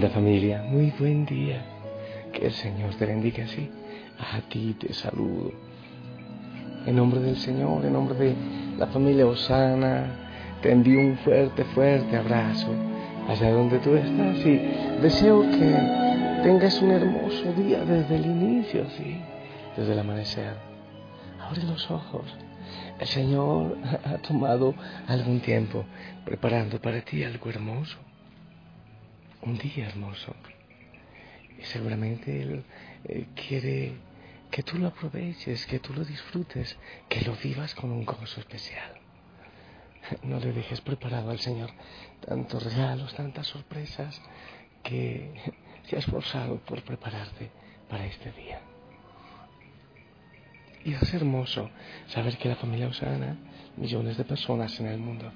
Linda familia, muy buen día. Que el Señor te bendiga así. A ti te saludo. En nombre del Señor, en nombre de la familia Osana, te envío un fuerte, fuerte abrazo allá donde tú estás y deseo que tengas un hermoso día desde el inicio, sí, desde el amanecer. Abre los ojos. El Señor ha tomado algún tiempo preparando para ti algo hermoso un día hermoso. Y seguramente Él eh, quiere que tú lo aproveches, que tú lo disfrutes, que lo vivas con un gozo especial. No le dejes preparado al Señor tantos regalos, tantas sorpresas, que se ha esforzado por prepararte para este día. Y es hermoso saber que la familia Osana, millones de personas en el mundo,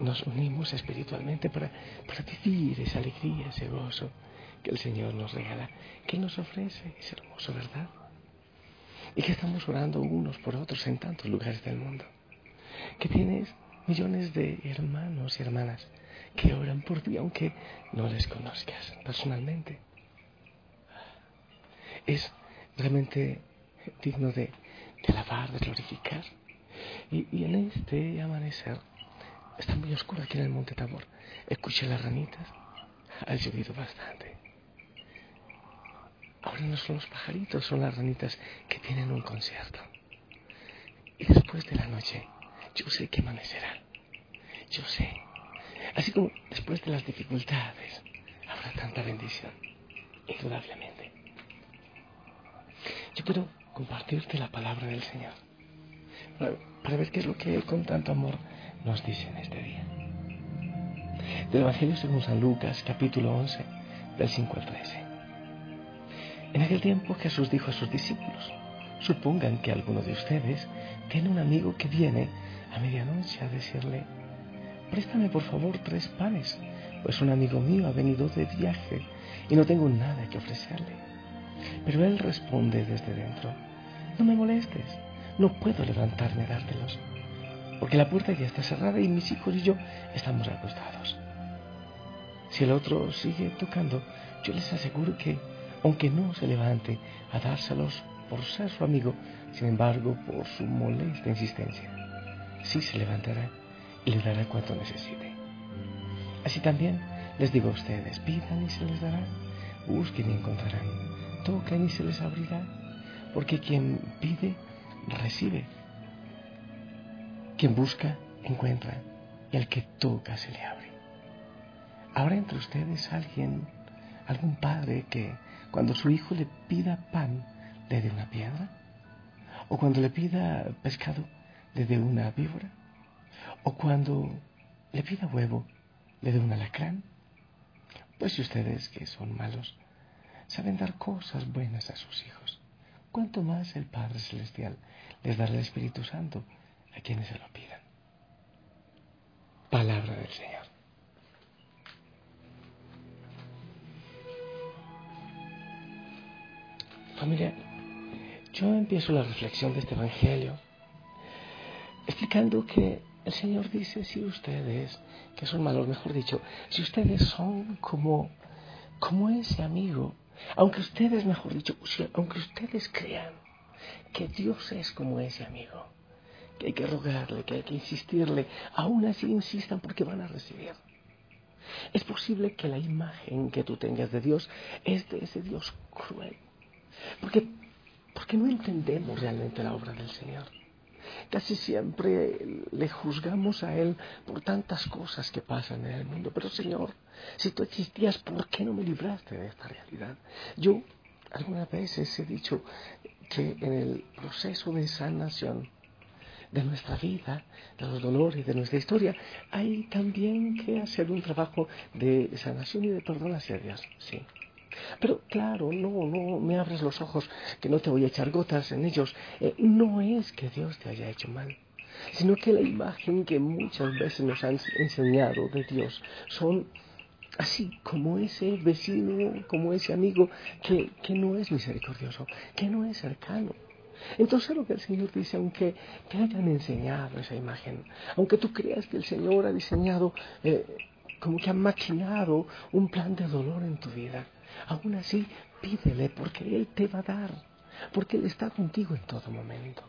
nos unimos espiritualmente para, para vivir esa alegría, ese gozo que el Señor nos regala, que nos ofrece. Es hermoso, ¿verdad? Y que estamos orando unos por otros en tantos lugares del mundo. Que tienes millones de hermanos y hermanas que oran por ti aunque no les conozcas personalmente. Es realmente digno de, de alabar, de glorificar. Y, y en este amanecer Está muy oscuro aquí en el Monte Tabor. Escuché las ranitas. Ha llovido bastante. Ahora no son los pajaritos, son las ranitas que tienen un concierto. Y después de la noche, yo sé que amanecerá. Yo sé. Así como después de las dificultades, habrá tanta bendición. Indudablemente. Yo quiero compartirte la palabra del Señor. Para, ver qué es lo que Él con tanto amor nos dice en este día. Del Evangelio según San Lucas, capítulo 11, del 5 al 13. En aquel tiempo Jesús dijo a sus discípulos, supongan que alguno de ustedes tiene un amigo que viene a medianoche a decirle, préstame por favor tres panes, pues un amigo mío ha venido de viaje y no tengo nada que ofrecerle. Pero él responde desde dentro, no me molestes, no puedo levantarme a dártelos porque la puerta ya está cerrada y mis hijos y yo estamos acostados. Si el otro sigue tocando, yo les aseguro que, aunque no se levante a dárselos por ser su amigo, sin embargo, por su molesta insistencia, sí se levantará y le dará cuanto necesite. Así también les digo a ustedes, pidan y se les dará, busquen y encontrarán, toquen y se les abrirá, porque quien pide, recibe quien busca, encuentra, y al que toca se le abre. Ahora entre ustedes alguien, algún padre que cuando su hijo le pida pan, le dé una piedra, o cuando le pida pescado, le dé una víbora, o cuando le pida huevo, le dé un alacrán. Pues si ustedes, que son malos, saben dar cosas buenas a sus hijos, ¿cuánto más el Padre Celestial les dará el Espíritu Santo a quienes se lo pidan. Palabra del Señor. Familia, yo empiezo la reflexión de este Evangelio explicando que el Señor dice, si ustedes, que son malos, mejor dicho, si ustedes son como, como ese amigo, aunque ustedes, mejor dicho, aunque ustedes crean que Dios es como ese amigo, que hay que rogarle, que hay que insistirle, aún así insistan porque van a recibir. Es posible que la imagen que tú tengas de Dios es de ese Dios cruel, porque, porque no entendemos realmente la obra del Señor. Casi siempre le juzgamos a Él por tantas cosas que pasan en el mundo. Pero Señor, si tú existías, ¿por qué no me libraste de esta realidad? Yo algunas veces he dicho que en el proceso de sanación de nuestra vida, de los dolores, de nuestra historia, hay también que hacer un trabajo de sanación y de perdón hacia Dios. Sí. Pero claro, no, no me abres los ojos, que no te voy a echar gotas en ellos. Eh, no es que Dios te haya hecho mal, sino que la imagen que muchas veces nos han enseñado de Dios son así como ese vecino, como ese amigo que, que no es misericordioso, que no es cercano. Entonces lo que el Señor dice, aunque te hayan enseñado esa imagen, aunque tú creas que el Señor ha diseñado, eh, como que ha maquinado un plan de dolor en tu vida, Aún así, pídele porque Él te va a dar, porque Él está contigo en todo momento.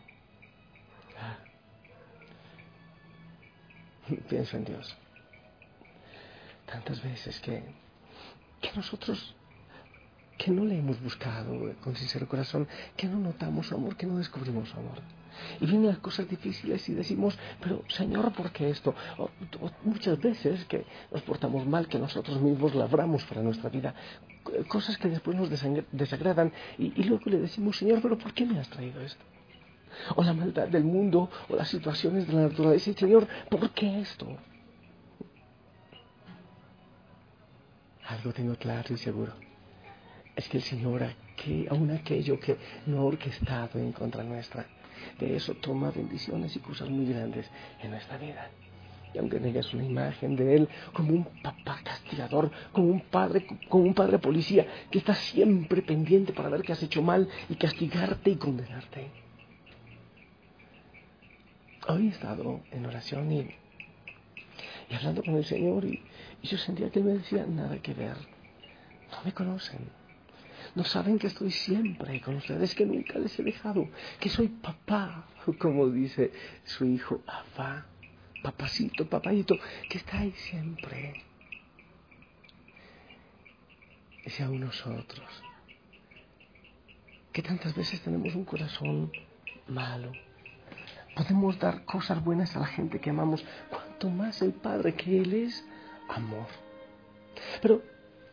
Pienso en Dios. Tantas veces que, que nosotros que no le hemos buscado con sincero corazón, que no notamos amor, que no descubrimos amor. Y vienen las cosas difíciles y decimos, pero Señor, ¿por qué esto? muchas veces que nos portamos mal, que nosotros mismos labramos para nuestra vida, cosas que después nos desagradan y, y luego le decimos, Señor, pero ¿por qué me has traído esto? O la maldad del mundo, o las situaciones de la naturaleza. Y Señor, ¿por qué esto? Algo tengo claro y seguro. Es que el Señor, que, aún aquello que no ha orquestado en contra nuestra, de eso toma bendiciones y cosas muy grandes en nuestra vida. Y aunque tengas una imagen de Él como un papá castigador, como un padre, como un padre policía que está siempre pendiente para ver que has hecho mal y castigarte y condenarte. Hoy he estado en oración y, y hablando con el Señor y yo sentía que Él me decía, nada que ver, no me conocen no saben que estoy siempre con ustedes, que nunca les he dejado, que soy papá, como dice su hijo, papá, papacito, papayito, que está ahí siempre. Si aún nosotros, que tantas veces tenemos un corazón malo, podemos dar cosas buenas a la gente que amamos, cuanto más el Padre, que Él es amor. Pero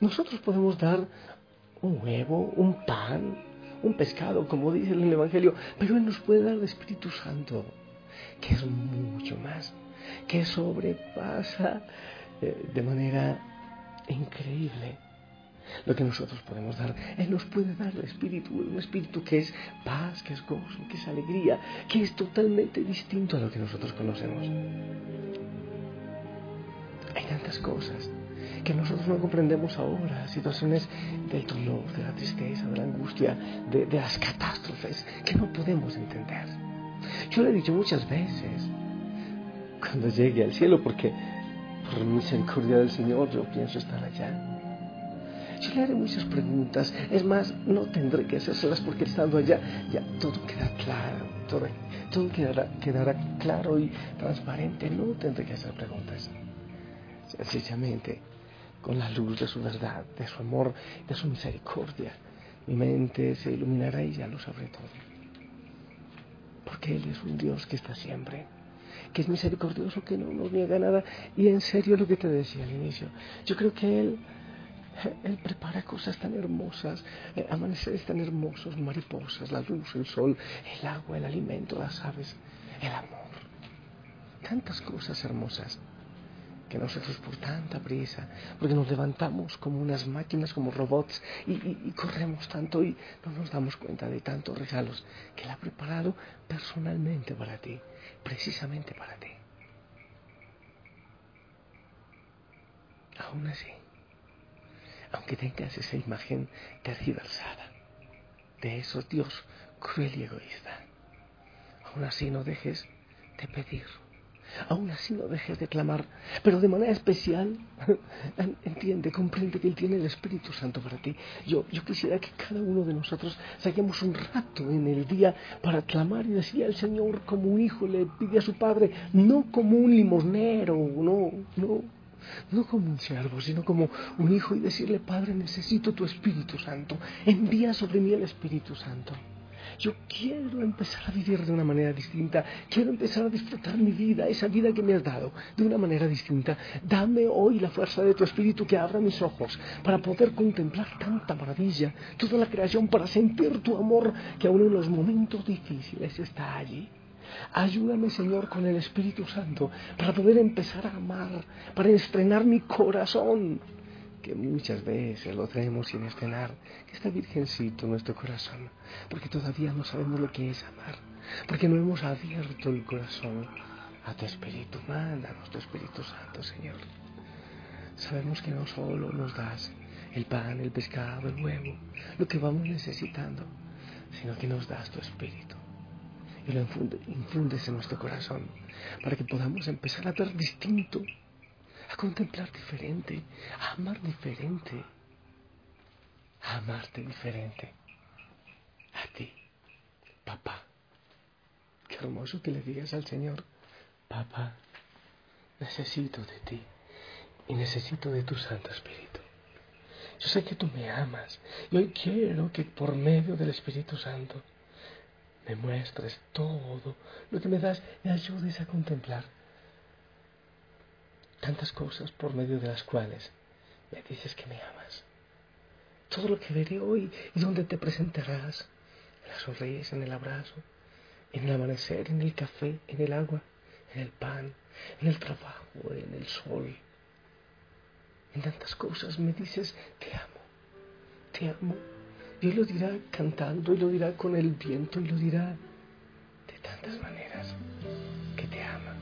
nosotros podemos dar un huevo, un pan, un pescado, como dice en el Evangelio, pero Él nos puede dar el Espíritu Santo, que es mucho más, que sobrepasa eh, de manera increíble lo que nosotros podemos dar. Él nos puede dar el Espíritu, un Espíritu que es paz, que es gozo, que es alegría, que es totalmente distinto a lo que nosotros conocemos. Hay tantas cosas que nosotros no comprendemos ahora, situaciones del dolor, de la tristeza, de la angustia, de, las catástrofes que no podemos entender. Yo le he dicho muchas veces, cuando llegue al cielo, porque por misericordia del Señor yo pienso estar allá. Yo le haré muchas preguntas, es más, no tendré que hacérselas porque estando allá ya todo queda claro, todo, todo quedará, quedará claro y transparente, no tendré que hacer preguntas. Sencillamente con la luz de su verdad, de su amor, de su misericordia. Mi mente se iluminará y ya lo sabré todo. Porque Él es un Dios que está siempre, que es misericordioso, que no nos niega nada. Y en serio lo que te decía al inicio, yo creo que Él, Él prepara cosas tan hermosas, eh, amaneceres tan hermosos, mariposas, la luz, el sol, el agua, el alimento, las aves, el amor. Tantas cosas hermosas que nosotros por tanta prisa, porque nos levantamos como unas máquinas, como robots, y, corremos tanto y no nos damos cuenta de tantos regalos que Él ha preparado personalmente para ti, precisamente para ti. Aún así, aunque tengas esa imagen tergiversada de esos Dios cruel y egoísta, aún así no dejes de pedir Aún así no dejes de clamar, pero de manera especial, entiende, comprende que Él tiene el Espíritu Santo para ti. Yo, yo quisiera que cada uno de nosotros saquemos un rato en el día para clamar y decir al Señor como un hijo le pide a su Padre, no como un limosnero, no, no, no como un siervo, sino como un hijo y decirle, Padre, necesito tu Espíritu Santo, envía sobre mí el Espíritu Santo. Yo quiero empezar a vivir de una manera distinta. Quiero empezar a disfrutar mi vida, esa vida que me has dado, de una manera distinta. Dame hoy la fuerza de tu espíritu que abra mis ojos para poder contemplar tanta maravilla, toda la creación, para sentir tu amor que aún en los momentos difíciles está allí. Ayúdame, Señor, con el Espíritu Santo para poder empezar a amar, para estrenar mi corazón que muchas veces lo traemos sin estrenar, que está virgencito en nuestro corazón, porque todavía no sabemos lo que es amar, porque no hemos abierto el corazón a tu Espíritu. Mándanos tu Espíritu Santo, Señor. Sabemos que no solo nos das el pan, el pescado, el huevo, lo que vamos necesitando, sino que nos das tu Espíritu y lo infundes en nuestro corazón para que podamos empezar a ver distinto a contemplar diferente, a amar diferente, a amarte diferente. A ti, papá. Qué hermoso que le digas al Señor, papá, necesito de ti y necesito de tu Santo Espíritu. Yo sé que tú me amas y hoy quiero que por medio del Espíritu Santo me muestres todo lo que me das, me ayudes a contemplar tantas cosas por medio de las cuales me dices que me amas. Todo lo que veré hoy y donde te presentarás, en las sonrisas, en el abrazo, en el amanecer, en el café, en el agua, en el pan, en el trabajo, en el sol. En tantas cosas me dices, te amo, te amo. Y lo dirá cantando, y lo dirá con el viento, y lo dirá de tantas maneras que te ama.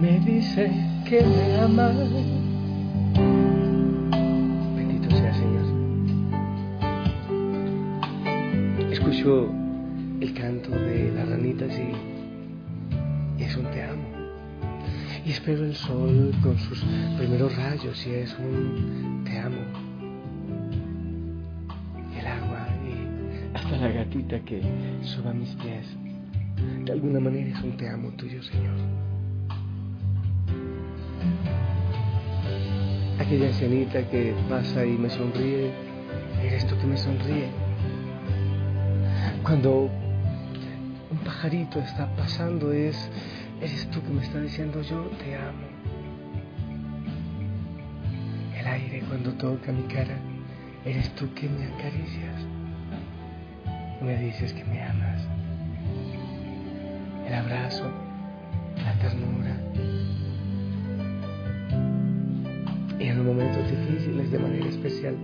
me dice que me ama. Bendito sea Señor. Escucho el canto de las ranitas y, es un te amo. Y espero el sol con sus primeros rayos y es un te amo. El agua y hasta la gatita que suba mis pies. De alguna manera es un te amo tuyo, Señor. Aquella ancianita que pasa y me sonríe, eres tú que me sonríe. Cuando un pajarito está pasando, es, eres tú que me está diciendo yo te amo. El aire cuando toca mi cara, eres tú que me acaricias. Me dices que me amas. El abrazo, la ternura en los momentos difíciles de manera especial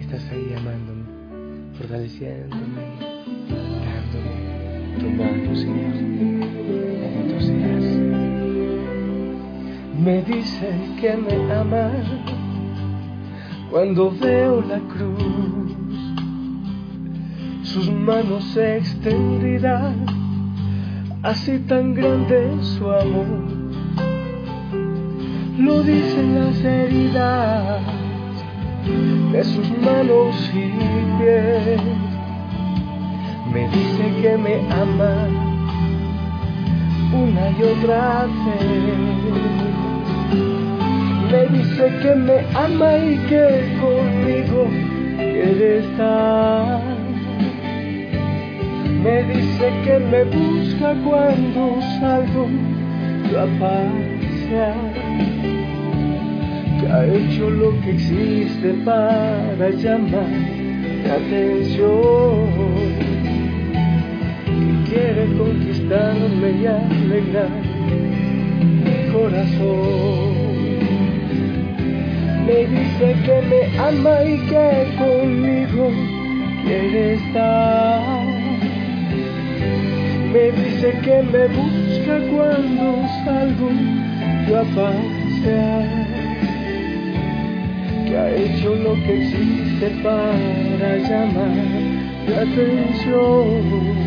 estás ahí amándome, fortaleciéndome, dándome tu mano, Señor. Bendito seas. Me dice que me ama cuando veo la cruz, sus manos extendidas, así tan grande su amor lo dicen las heridas de sus manos y pies. Me dice que me ama una y otra vez. Me dice que me ama y que conmigo quiere estar. Me dice que me busca cuando salgo yo a pasear. Que ha hecho lo que existe para llamar la atención quiere conquistarme y alegrar mi corazón. Me dice que me ama y que conmigo quiere estar. Me dice que me busca cuando salgo yo a. Que ha hecho lo que existe para llamar la atención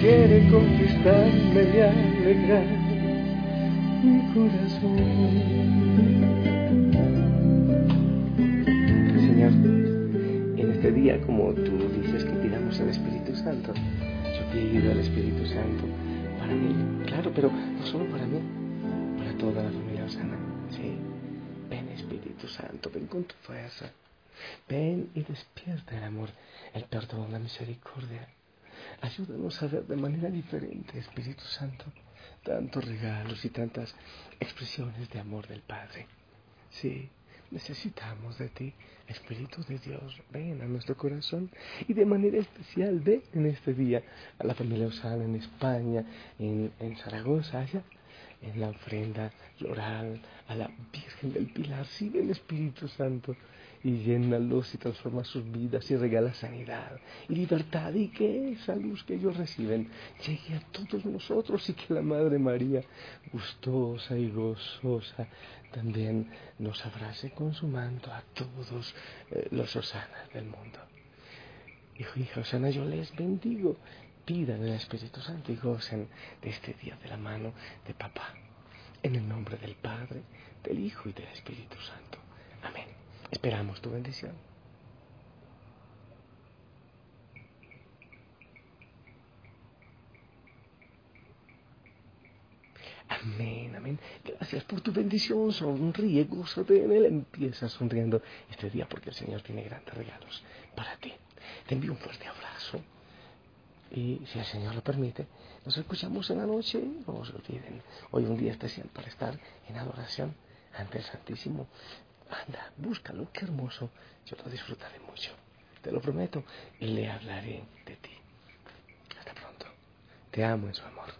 quiere conquistarme y alegrar mi corazón. Señor, en este día, como tú dices que pidamos al Espíritu Santo, yo pido al Espíritu Santo para mí, claro, pero no solo para mí, para toda la familia Osana. Sí, ven Espíritu Santo, ven con tu fuerza. Ven y despierta el amor, el perdón, la misericordia Ayúdanos a ver de manera diferente, Espíritu Santo, tantos regalos y tantas expresiones de amor del Padre. Sí, necesitamos de ti, Espíritu de Dios, ven a nuestro corazón y de manera especial ven en este día a la familia Osana en España, en, en Zaragoza, allá en la ofrenda floral a la Virgen del Pilar. Sí, ven Espíritu Santo y llénalos y transforma sus vidas y regala sanidad y libertad y que esa luz que ellos reciben llegue a todos nosotros y que la Madre María, gustosa y gozosa, también nos abrace con su manto a todos eh, los Osanas del mundo. Hijo y hija Osana, yo les bendigo. Pidan el Espíritu Santo y gocen de este día de la mano de papá. En el nombre del Padre, del Hijo y del Espíritu Santo. Amén. Esperamos tu bendición. Amén, amén. Gracias por tu bendición. Sonríe, gózate en él. Empieza sonriendo este día porque el Señor tiene grandes regalos para ti. Te envío un fuerte abrazo. Y si el Señor lo permite, nos escuchamos en la noche. No se olviden. Hoy un día especial para estar en adoración ante el Santísimo. Anda, búscalo, qué hermoso. Yo lo disfrutaré mucho. Te lo prometo. Y le hablaré de ti. Hasta pronto. Te amo en su amor.